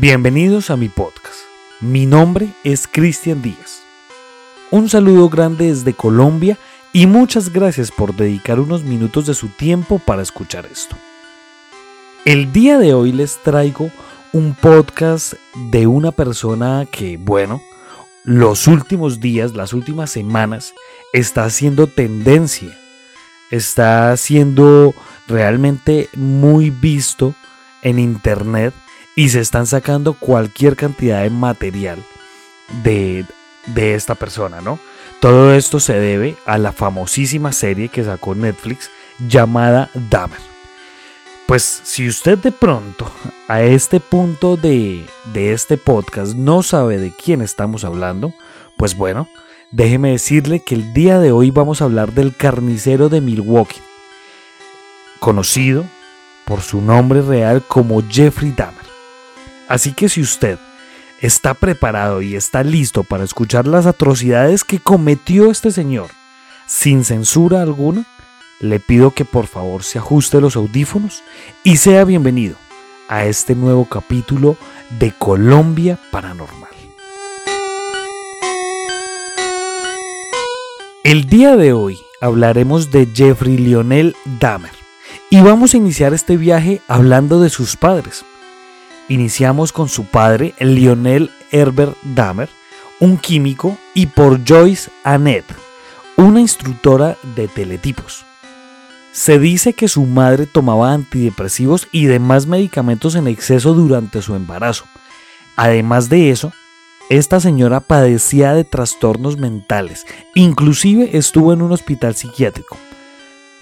Bienvenidos a mi podcast. Mi nombre es Cristian Díaz. Un saludo grande desde Colombia y muchas gracias por dedicar unos minutos de su tiempo para escuchar esto. El día de hoy les traigo un podcast de una persona que, bueno, los últimos días, las últimas semanas, está haciendo tendencia, está siendo realmente muy visto en internet y se están sacando cualquier cantidad de material de, de esta persona, ¿no? Todo esto se debe a la famosísima serie que sacó Netflix llamada Dahmer. Pues si usted de pronto a este punto de, de este podcast no sabe de quién estamos hablando, pues bueno, déjeme decirle que el día de hoy vamos a hablar del carnicero de Milwaukee, conocido por su nombre real como Jeffrey Dahmer. Así que si usted está preparado y está listo para escuchar las atrocidades que cometió este señor sin censura alguna, le pido que por favor se ajuste los audífonos y sea bienvenido a este nuevo capítulo de Colombia Paranormal. El día de hoy hablaremos de Jeffrey Lionel Dahmer y vamos a iniciar este viaje hablando de sus padres. Iniciamos con su padre, Lionel Herbert Dahmer, un químico, y por Joyce Annette, una instructora de teletipos. Se dice que su madre tomaba antidepresivos y demás medicamentos en exceso durante su embarazo. Además de eso, esta señora padecía de trastornos mentales, inclusive estuvo en un hospital psiquiátrico.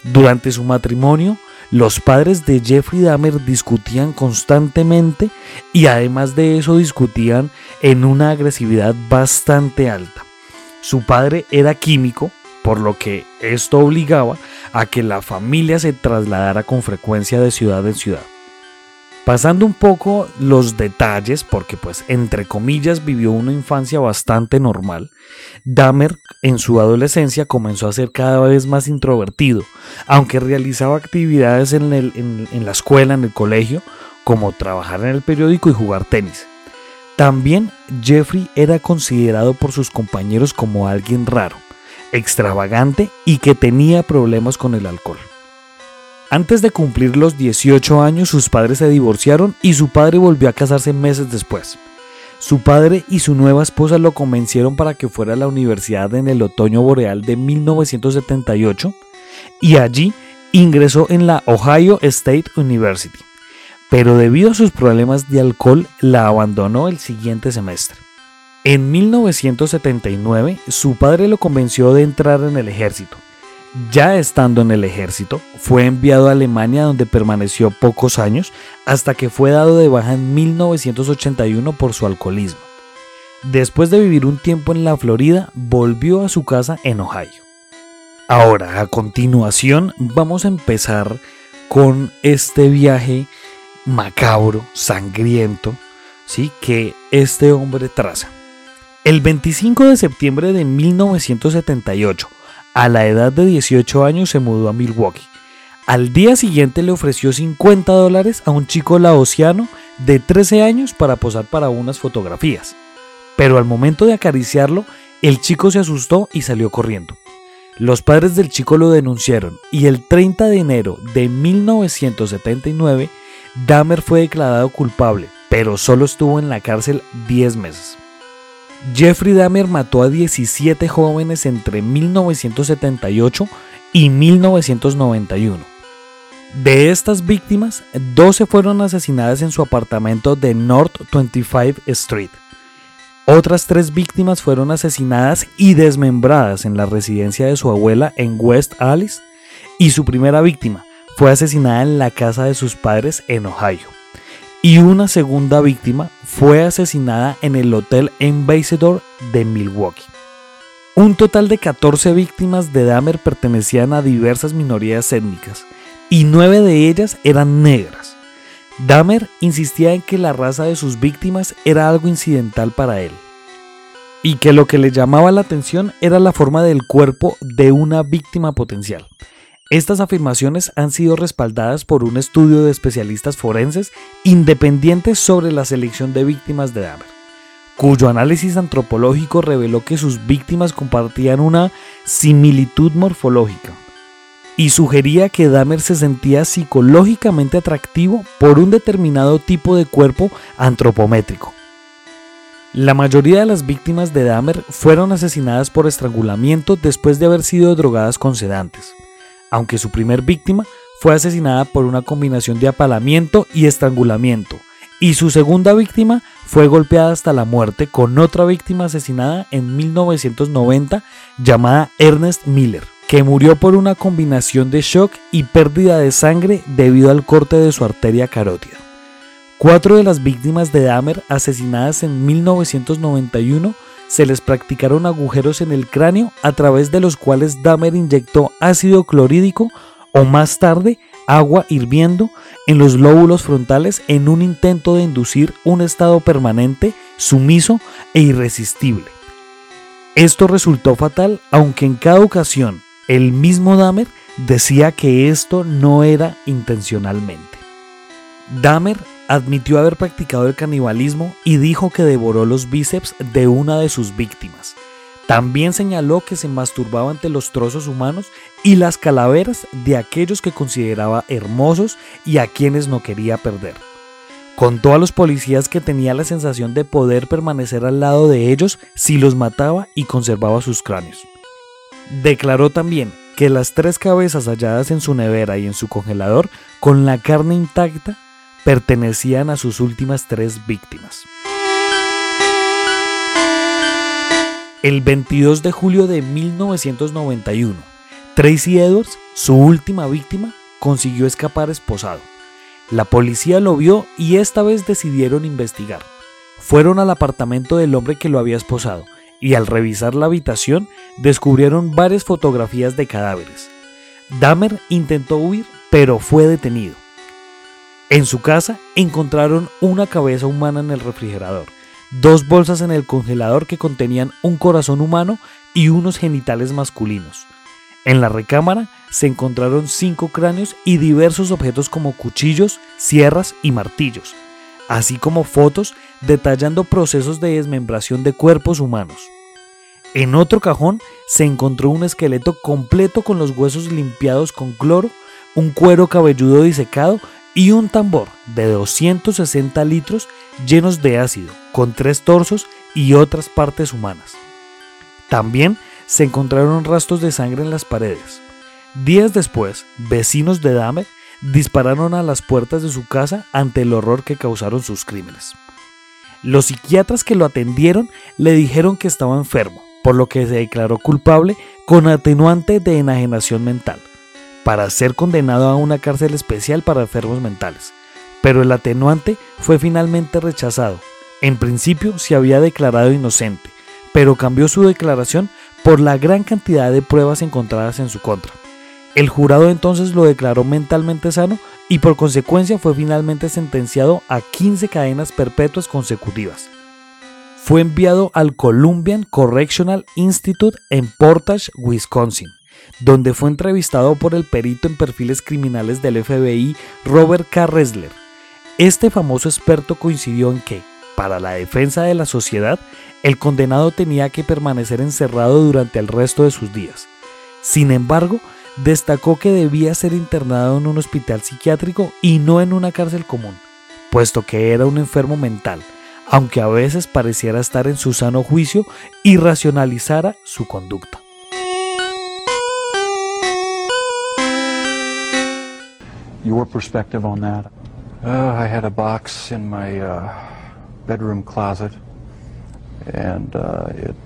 Durante su matrimonio, los padres de Jeffrey Dahmer discutían constantemente y además de eso discutían en una agresividad bastante alta. Su padre era químico, por lo que esto obligaba a que la familia se trasladara con frecuencia de ciudad en ciudad. Pasando un poco los detalles, porque pues entre comillas vivió una infancia bastante normal, Dahmer en su adolescencia comenzó a ser cada vez más introvertido, aunque realizaba actividades en, en la escuela, en el colegio, como trabajar en el periódico y jugar tenis. También Jeffrey era considerado por sus compañeros como alguien raro, extravagante y que tenía problemas con el alcohol. Antes de cumplir los 18 años, sus padres se divorciaron y su padre volvió a casarse meses después. Su padre y su nueva esposa lo convencieron para que fuera a la universidad en el otoño boreal de 1978 y allí ingresó en la Ohio State University. Pero debido a sus problemas de alcohol la abandonó el siguiente semestre. En 1979 su padre lo convenció de entrar en el ejército ya estando en el ejército, fue enviado a Alemania donde permaneció pocos años hasta que fue dado de baja en 1981 por su alcoholismo. Después de vivir un tiempo en la Florida, volvió a su casa en Ohio. Ahora, a continuación, vamos a empezar con este viaje macabro, sangriento, ¿sí? que este hombre traza. El 25 de septiembre de 1978, a la edad de 18 años se mudó a Milwaukee. Al día siguiente le ofreció 50 dólares a un chico laosiano de 13 años para posar para unas fotografías. Pero al momento de acariciarlo, el chico se asustó y salió corriendo. Los padres del chico lo denunciaron y el 30 de enero de 1979, Dahmer fue declarado culpable, pero solo estuvo en la cárcel 10 meses. Jeffrey Dahmer mató a 17 jóvenes entre 1978 y 1991. De estas víctimas, 12 fueron asesinadas en su apartamento de North 25 Street. Otras tres víctimas fueron asesinadas y desmembradas en la residencia de su abuela en West Alice y su primera víctima fue asesinada en la casa de sus padres en Ohio y una segunda víctima fue asesinada en el Hotel Ambassador de Milwaukee. Un total de 14 víctimas de Dahmer pertenecían a diversas minorías étnicas y nueve de ellas eran negras. Dahmer insistía en que la raza de sus víctimas era algo incidental para él y que lo que le llamaba la atención era la forma del cuerpo de una víctima potencial. Estas afirmaciones han sido respaldadas por un estudio de especialistas forenses independientes sobre la selección de víctimas de Dahmer, cuyo análisis antropológico reveló que sus víctimas compartían una similitud morfológica y sugería que Dahmer se sentía psicológicamente atractivo por un determinado tipo de cuerpo antropométrico. La mayoría de las víctimas de Dahmer fueron asesinadas por estrangulamiento después de haber sido drogadas con sedantes aunque su primer víctima fue asesinada por una combinación de apalamiento y estrangulamiento, y su segunda víctima fue golpeada hasta la muerte con otra víctima asesinada en 1990 llamada Ernest Miller, que murió por una combinación de shock y pérdida de sangre debido al corte de su arteria carótida. Cuatro de las víctimas de Dahmer asesinadas en 1991 se les practicaron agujeros en el cráneo a través de los cuales Dahmer inyectó ácido clorhídrico o más tarde agua hirviendo en los lóbulos frontales en un intento de inducir un estado permanente, sumiso e irresistible. Esto resultó fatal, aunque en cada ocasión el mismo Dahmer decía que esto no era intencionalmente. Dahmer admitió haber practicado el canibalismo y dijo que devoró los bíceps de una de sus víctimas. También señaló que se masturbaba ante los trozos humanos y las calaveras de aquellos que consideraba hermosos y a quienes no quería perder. Contó a los policías que tenía la sensación de poder permanecer al lado de ellos si los mataba y conservaba sus cráneos. Declaró también que las tres cabezas halladas en su nevera y en su congelador, con la carne intacta, pertenecían a sus últimas tres víctimas. El 22 de julio de 1991, Tracy Edwards, su última víctima, consiguió escapar esposado. La policía lo vio y esta vez decidieron investigar. Fueron al apartamento del hombre que lo había esposado y al revisar la habitación descubrieron varias fotografías de cadáveres. Dahmer intentó huir, pero fue detenido. En su casa encontraron una cabeza humana en el refrigerador, dos bolsas en el congelador que contenían un corazón humano y unos genitales masculinos. En la recámara se encontraron cinco cráneos y diversos objetos como cuchillos, sierras y martillos, así como fotos detallando procesos de desmembración de cuerpos humanos. En otro cajón se encontró un esqueleto completo con los huesos limpiados con cloro, un cuero cabelludo disecado y un tambor de 260 litros llenos de ácido, con tres torsos y otras partes humanas. También se encontraron rastros de sangre en las paredes. Días después, vecinos de Dahmer dispararon a las puertas de su casa ante el horror que causaron sus crímenes. Los psiquiatras que lo atendieron le dijeron que estaba enfermo, por lo que se declaró culpable con atenuante de enajenación mental para ser condenado a una cárcel especial para enfermos mentales, pero el atenuante fue finalmente rechazado. En principio se había declarado inocente, pero cambió su declaración por la gran cantidad de pruebas encontradas en su contra. El jurado entonces lo declaró mentalmente sano y por consecuencia fue finalmente sentenciado a 15 cadenas perpetuas consecutivas. Fue enviado al Columbian Correctional Institute en Portage, Wisconsin donde fue entrevistado por el perito en perfiles criminales del FBI Robert K. Ressler. Este famoso experto coincidió en que, para la defensa de la sociedad, el condenado tenía que permanecer encerrado durante el resto de sus días. Sin embargo, destacó que debía ser internado en un hospital psiquiátrico y no en una cárcel común, puesto que era un enfermo mental, aunque a veces pareciera estar en su sano juicio y racionalizara su conducta. Your perspective on that? Uh, I had a box in my uh, bedroom closet, and uh, it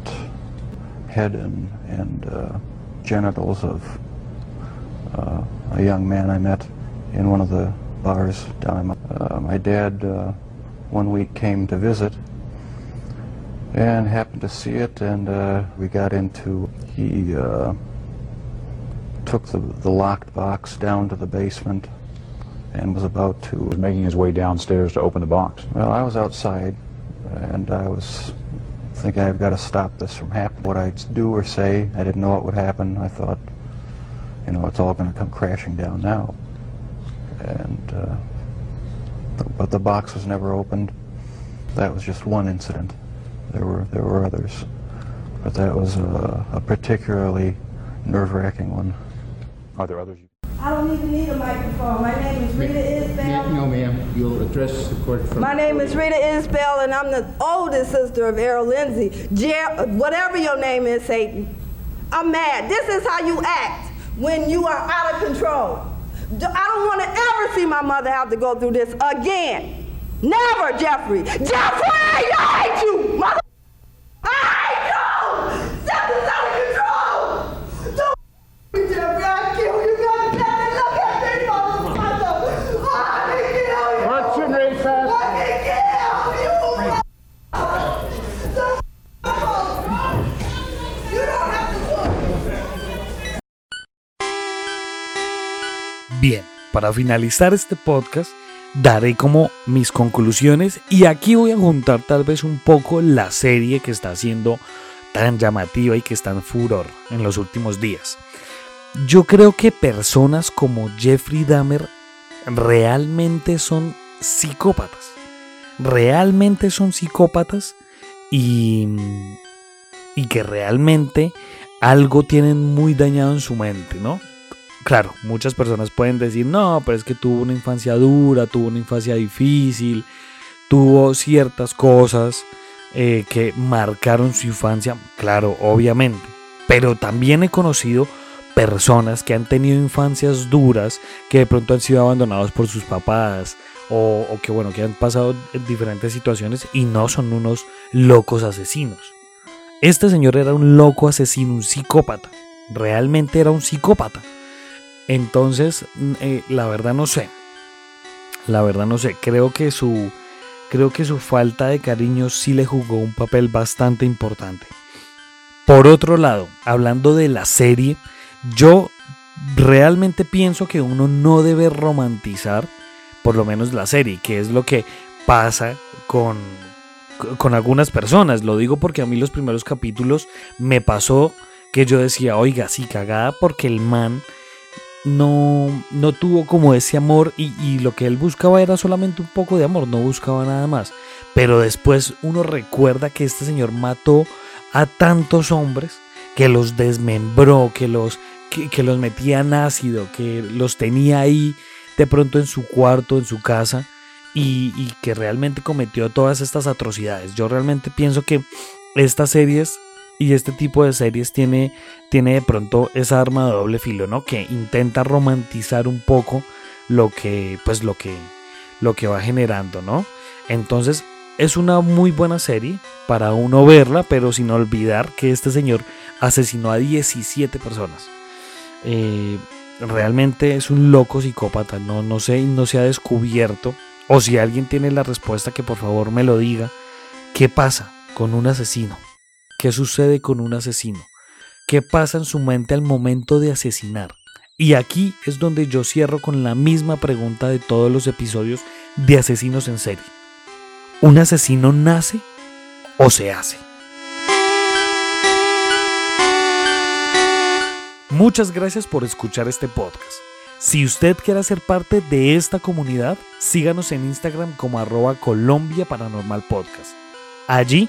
head and, and uh, genitals of uh, a young man I met in one of the bars down my, uh, my dad one week came to visit and happened to see it and we got into he took the, the locked box down to the basement and was about to... was making his way downstairs to open the box. Well, I was outside, and I was thinking I've got to stop this from happening. What I'd do or say, I didn't know what would happen. I thought you know, it's all going to come crashing down now. And, uh, but, the box was never opened. That was just one incident. There were, there were others. But that was a, a particularly nerve-wracking one. Are there others? I don't even need a microphone. My name is Rita Isbell. No, ma'am, you'll address the court from... My name is Rita Isbell, and I'm the oldest sister of Errol Lindsay. Jer- whatever your name is, Satan. I'm mad. This is how you act when you are out of control. I don't want to ever see my mother have to go through this again. Never, Jeffrey. Jeffrey, I hate you, mother. Para finalizar este podcast, daré como mis conclusiones y aquí voy a juntar tal vez un poco la serie que está siendo tan llamativa y que está en furor en los últimos días. Yo creo que personas como Jeffrey Dahmer realmente son psicópatas. Realmente son psicópatas y, y que realmente algo tienen muy dañado en su mente, ¿no? Claro, muchas personas pueden decir, no, pero es que tuvo una infancia dura, tuvo una infancia difícil, tuvo ciertas cosas eh, que marcaron su infancia, claro, obviamente. Pero también he conocido personas que han tenido infancias duras, que de pronto han sido abandonados por sus papás, o, o que bueno, que han pasado en diferentes situaciones y no son unos locos asesinos. Este señor era un loco asesino, un psicópata. Realmente era un psicópata. Entonces, mm, eh, la verdad no sé. La verdad no sé. Creo que su creo que su falta de cariño sí le jugó un papel bastante importante. Por otro lado, hablando de la serie, yo realmente pienso que uno no debe romantizar por lo menos la serie, que es lo que pasa con con algunas personas. Lo digo porque a mí los primeros capítulos me pasó que yo decía, oiga, sí, cagada porque el man no, no tuvo como ese amor y, y lo que él buscaba era solamente un poco de amor, no buscaba nada más. Pero después uno recuerda que este señor mató a tantos hombres que los desmembró, que los, que, que los metía en ácido, que los tenía ahí de pronto en su cuarto, en su casa y, y que realmente cometió todas estas atrocidades. Yo realmente pienso que estas series y este tipo de series tiene, tiene de pronto esa arma de doble filo, ¿no? Que intenta romantizar un poco lo que, pues lo que, lo que va generando, ¿no? Entonces es una muy buena serie para uno verla, pero sin olvidar que este señor asesinó a 17 personas. Eh, realmente es un loco psicópata, no, no sé, no se ha descubierto. O si alguien tiene la respuesta, que por favor me lo diga. ¿Qué pasa con un asesino? ¿Qué sucede con un asesino? ¿Qué pasa en su mente al momento de asesinar? Y aquí es donde yo cierro con la misma pregunta de todos los episodios de asesinos en serie. ¿Un asesino nace o se hace? Muchas gracias por escuchar este podcast. Si usted quiere ser parte de esta comunidad, síganos en Instagram como arroba Colombia Paranormal Podcast. Allí